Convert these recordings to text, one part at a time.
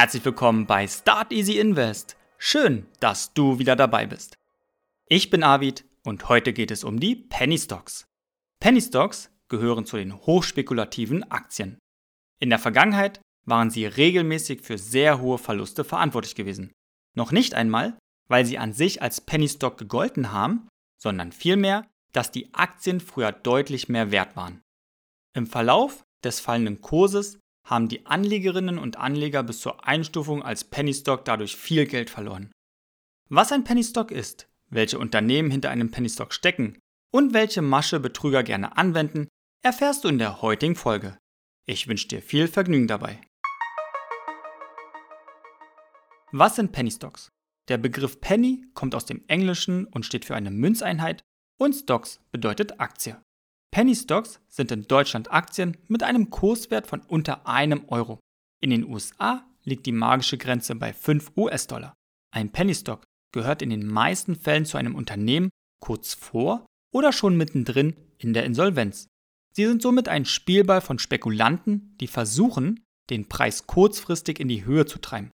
Herzlich willkommen bei Start Easy Invest. Schön, dass du wieder dabei bist. Ich bin Arvid und heute geht es um die Penny Stocks. Penny Stocks gehören zu den hochspekulativen Aktien. In der Vergangenheit waren sie regelmäßig für sehr hohe Verluste verantwortlich gewesen. Noch nicht einmal, weil sie an sich als Penny Stock gegolten haben, sondern vielmehr, dass die Aktien früher deutlich mehr wert waren. Im Verlauf des fallenden Kurses haben die Anlegerinnen und Anleger bis zur Einstufung als Penny Stock dadurch viel Geld verloren. Was ein Penny Stock ist, welche Unternehmen hinter einem Penny Stock stecken und welche Masche Betrüger gerne anwenden, erfährst du in der heutigen Folge. Ich wünsche dir viel Vergnügen dabei. Was sind Penny Stocks? Der Begriff Penny kommt aus dem Englischen und steht für eine Münzeinheit und Stocks bedeutet Aktie. Penny Stocks sind in Deutschland Aktien mit einem Kurswert von unter einem Euro. In den USA liegt die magische Grenze bei 5 US-Dollar. Ein Penny Stock gehört in den meisten Fällen zu einem Unternehmen kurz vor oder schon mittendrin in der Insolvenz. Sie sind somit ein Spielball von Spekulanten, die versuchen, den Preis kurzfristig in die Höhe zu treiben.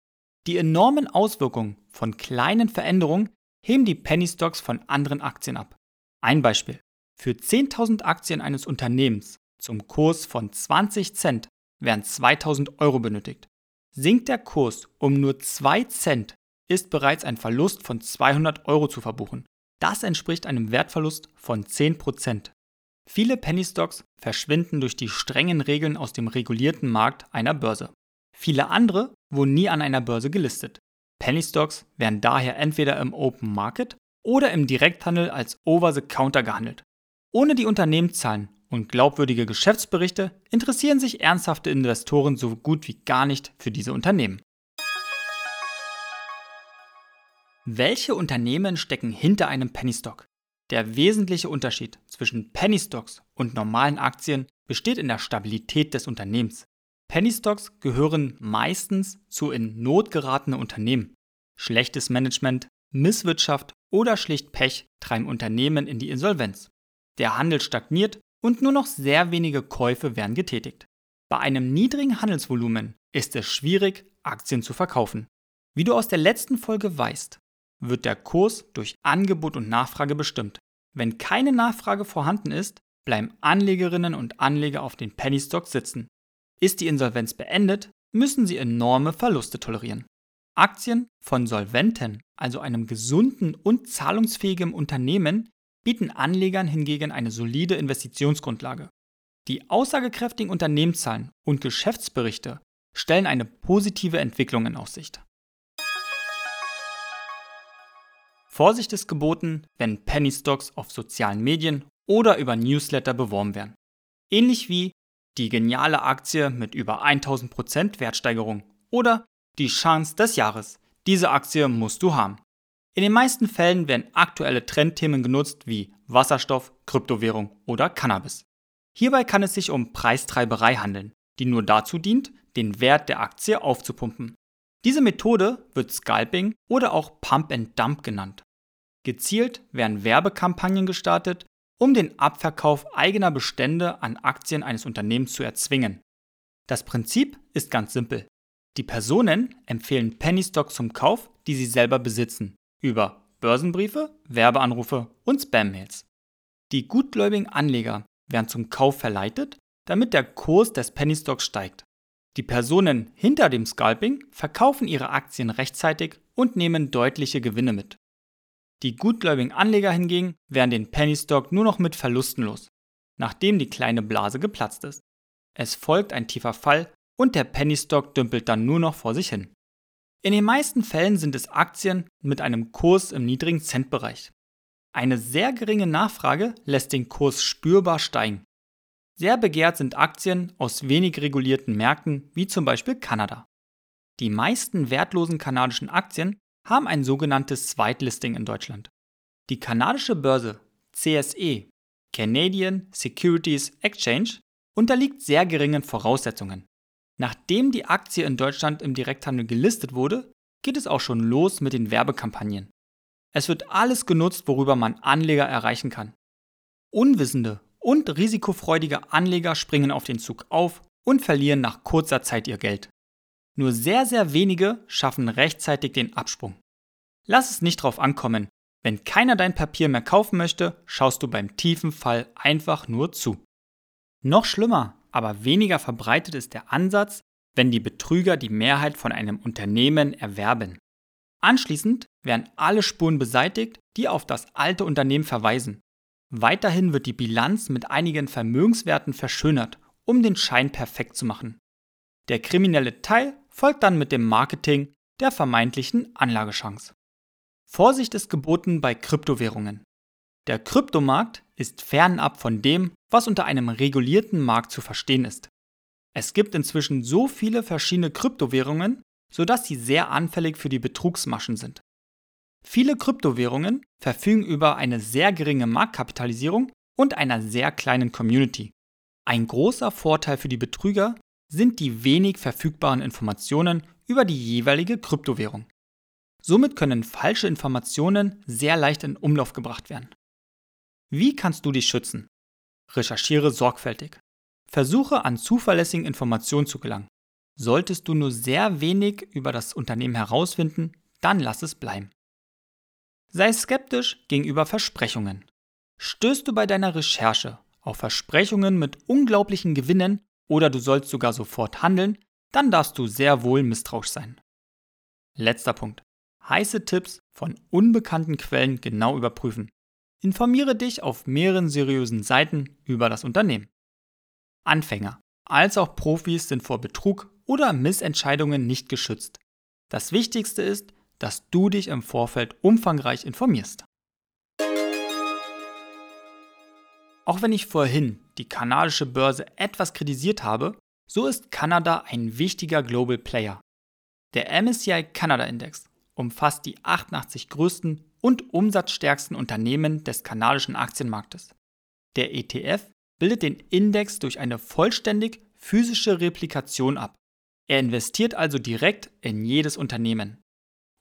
Die enormen Auswirkungen von kleinen Veränderungen heben die Penny Stocks von anderen Aktien ab. Ein Beispiel. Für 10.000 Aktien eines Unternehmens zum Kurs von 20 Cent werden 2.000 Euro benötigt. Sinkt der Kurs um nur 2 Cent, ist bereits ein Verlust von 200 Euro zu verbuchen. Das entspricht einem Wertverlust von 10%. Viele Penny Stocks verschwinden durch die strengen Regeln aus dem regulierten Markt einer Börse. Viele andere wurden nie an einer Börse gelistet. Penny Stocks werden daher entweder im Open Market oder im Direkthandel als Over the Counter gehandelt. Ohne die Unternehmenszahlen und glaubwürdige Geschäftsberichte interessieren sich ernsthafte Investoren so gut wie gar nicht für diese Unternehmen. Welche Unternehmen stecken hinter einem Penny Stock? Der wesentliche Unterschied zwischen Penny Stocks und normalen Aktien besteht in der Stabilität des Unternehmens. Penny Stocks gehören meistens zu in Not geratene Unternehmen. Schlechtes Management, Misswirtschaft oder schlicht Pech treiben Unternehmen in die Insolvenz. Der Handel stagniert und nur noch sehr wenige Käufe werden getätigt. Bei einem niedrigen Handelsvolumen ist es schwierig, Aktien zu verkaufen. Wie du aus der letzten Folge weißt, wird der Kurs durch Angebot und Nachfrage bestimmt. Wenn keine Nachfrage vorhanden ist, bleiben Anlegerinnen und Anleger auf den Penny Stocks sitzen. Ist die Insolvenz beendet, müssen sie enorme Verluste tolerieren. Aktien von Solventen, also einem gesunden und zahlungsfähigen Unternehmen, bieten Anlegern hingegen eine solide Investitionsgrundlage. Die aussagekräftigen Unternehmenszahlen und Geschäftsberichte stellen eine positive Entwicklung in Aussicht. Vorsicht ist geboten, wenn Penny Stocks auf sozialen Medien oder über Newsletter beworben werden. Ähnlich wie die geniale Aktie mit über 1000% Wertsteigerung oder die Chance des Jahres. Diese Aktie musst du haben. In den meisten Fällen werden aktuelle Trendthemen genutzt wie Wasserstoff, Kryptowährung oder Cannabis. Hierbei kann es sich um Preistreiberei handeln, die nur dazu dient, den Wert der Aktie aufzupumpen. Diese Methode wird Scalping oder auch Pump and Dump genannt. Gezielt werden Werbekampagnen gestartet, um den Abverkauf eigener Bestände an Aktien eines Unternehmens zu erzwingen. Das Prinzip ist ganz simpel. Die Personen empfehlen Penny Stock zum Kauf, die sie selber besitzen über Börsenbriefe, Werbeanrufe und Spam-Mails. Die gutgläubigen Anleger werden zum Kauf verleitet, damit der Kurs des Penny Stocks steigt. Die Personen hinter dem Scalping verkaufen ihre Aktien rechtzeitig und nehmen deutliche Gewinne mit. Die gutgläubigen Anleger hingegen werden den Penny Stock nur noch mit Verlusten los, nachdem die kleine Blase geplatzt ist. Es folgt ein tiefer Fall und der Penny Stock dümpelt dann nur noch vor sich hin. In den meisten Fällen sind es Aktien mit einem Kurs im niedrigen Centbereich. Eine sehr geringe Nachfrage lässt den Kurs spürbar steigen. Sehr begehrt sind Aktien aus wenig regulierten Märkten wie zum Beispiel Kanada. Die meisten wertlosen kanadischen Aktien haben ein sogenanntes Zweitlisting in Deutschland. Die kanadische Börse CSE, Canadian Securities Exchange, unterliegt sehr geringen Voraussetzungen. Nachdem die Aktie in Deutschland im Direkthandel gelistet wurde, geht es auch schon los mit den Werbekampagnen. Es wird alles genutzt, worüber man Anleger erreichen kann. Unwissende und risikofreudige Anleger springen auf den Zug auf und verlieren nach kurzer Zeit ihr Geld. Nur sehr, sehr wenige schaffen rechtzeitig den Absprung. Lass es nicht drauf ankommen. Wenn keiner dein Papier mehr kaufen möchte, schaust du beim tiefen Fall einfach nur zu. Noch schlimmer, aber weniger verbreitet ist der Ansatz, wenn die Betrüger die Mehrheit von einem Unternehmen erwerben. Anschließend werden alle Spuren beseitigt, die auf das alte Unternehmen verweisen. Weiterhin wird die Bilanz mit einigen Vermögenswerten verschönert, um den Schein perfekt zu machen. Der kriminelle Teil folgt dann mit dem Marketing der vermeintlichen Anlagechance. Vorsicht ist geboten bei Kryptowährungen. Der Kryptomarkt ist fernab von dem, was unter einem regulierten Markt zu verstehen ist. Es gibt inzwischen so viele verschiedene Kryptowährungen, sodass sie sehr anfällig für die Betrugsmaschen sind. Viele Kryptowährungen verfügen über eine sehr geringe Marktkapitalisierung und einer sehr kleinen Community. Ein großer Vorteil für die Betrüger sind die wenig verfügbaren Informationen über die jeweilige Kryptowährung. Somit können falsche Informationen sehr leicht in Umlauf gebracht werden. Wie kannst du dich schützen? Recherchiere sorgfältig. Versuche an zuverlässigen Informationen zu gelangen. Solltest du nur sehr wenig über das Unternehmen herausfinden, dann lass es bleiben. Sei skeptisch gegenüber Versprechungen. Stößt du bei deiner Recherche auf Versprechungen mit unglaublichen Gewinnen oder du sollst sogar sofort handeln, dann darfst du sehr wohl misstrauisch sein. Letzter Punkt. Heiße Tipps von unbekannten Quellen genau überprüfen. Informiere dich auf mehreren seriösen Seiten über das Unternehmen. Anfänger als auch Profis sind vor Betrug oder Missentscheidungen nicht geschützt. Das Wichtigste ist, dass du dich im Vorfeld umfangreich informierst. Auch wenn ich vorhin die kanadische Börse etwas kritisiert habe, so ist Kanada ein wichtiger Global Player. Der MSCI Canada Index umfasst die 88 größten und umsatzstärksten Unternehmen des kanadischen Aktienmarktes. Der ETF bildet den Index durch eine vollständig physische Replikation ab. Er investiert also direkt in jedes Unternehmen.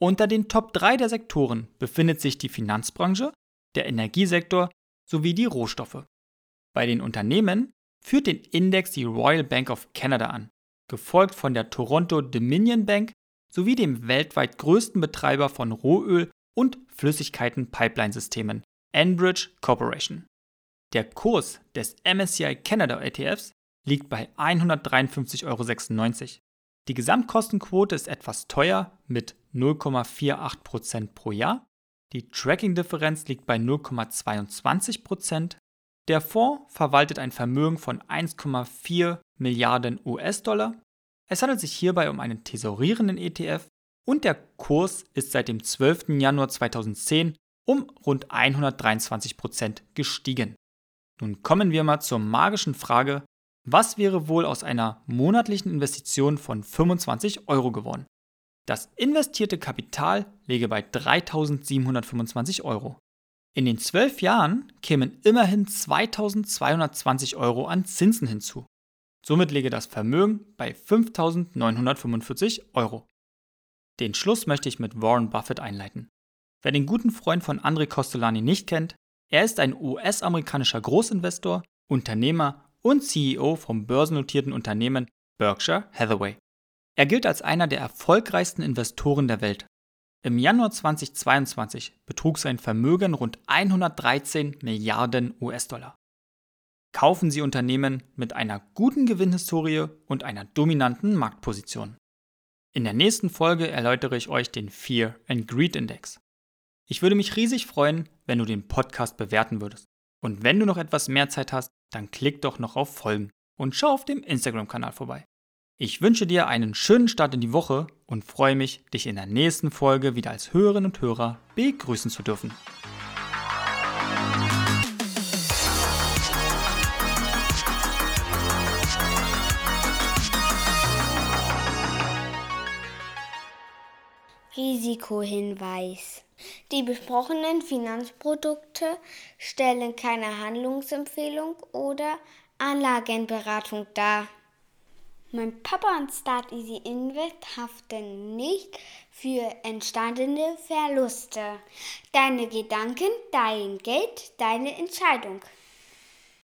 Unter den Top 3 der Sektoren befindet sich die Finanzbranche, der Energiesektor sowie die Rohstoffe. Bei den Unternehmen führt den Index die Royal Bank of Canada an, gefolgt von der Toronto Dominion Bank sowie dem weltweit größten Betreiber von Rohöl und Flüssigkeiten-Pipeline-Systemen, Enbridge Corporation. Der Kurs des MSCI Canada ETFs liegt bei 153,96 Euro. Die Gesamtkostenquote ist etwas teuer mit 0,48% pro Jahr. Die Tracking-Differenz liegt bei 0,22%. Der Fonds verwaltet ein Vermögen von 1,4 Milliarden US-Dollar. Es handelt sich hierbei um einen tesorierenden ETF und der Kurs ist seit dem 12. Januar 2010 um rund 123% gestiegen. Nun kommen wir mal zur magischen Frage, was wäre wohl aus einer monatlichen Investition von 25 Euro geworden? Das investierte Kapital läge bei 3.725 Euro. In den zwölf Jahren kämen immerhin 2.220 Euro an Zinsen hinzu. Somit läge das Vermögen bei 5.945 Euro. Den Schluss möchte ich mit Warren Buffett einleiten. Wer den guten Freund von André Costolani nicht kennt, er ist ein US-amerikanischer Großinvestor, Unternehmer und CEO vom börsennotierten Unternehmen Berkshire Hathaway. Er gilt als einer der erfolgreichsten Investoren der Welt. Im Januar 2022 betrug sein Vermögen rund 113 Milliarden US-Dollar. Kaufen Sie Unternehmen mit einer guten Gewinnhistorie und einer dominanten Marktposition. In der nächsten Folge erläutere ich euch den Fear and Greed Index. Ich würde mich riesig freuen, wenn du den Podcast bewerten würdest. Und wenn du noch etwas mehr Zeit hast, dann klick doch noch auf Folgen und schau auf dem Instagram-Kanal vorbei. Ich wünsche dir einen schönen Start in die Woche und freue mich, dich in der nächsten Folge wieder als Hörerinnen und Hörer begrüßen zu dürfen. Risikohinweis. Die besprochenen Finanzprodukte stellen keine Handlungsempfehlung oder Anlagenberatung dar. Mein Papa und Start Easy Invest haften nicht für entstandene Verluste. Deine Gedanken, dein Geld, deine Entscheidung.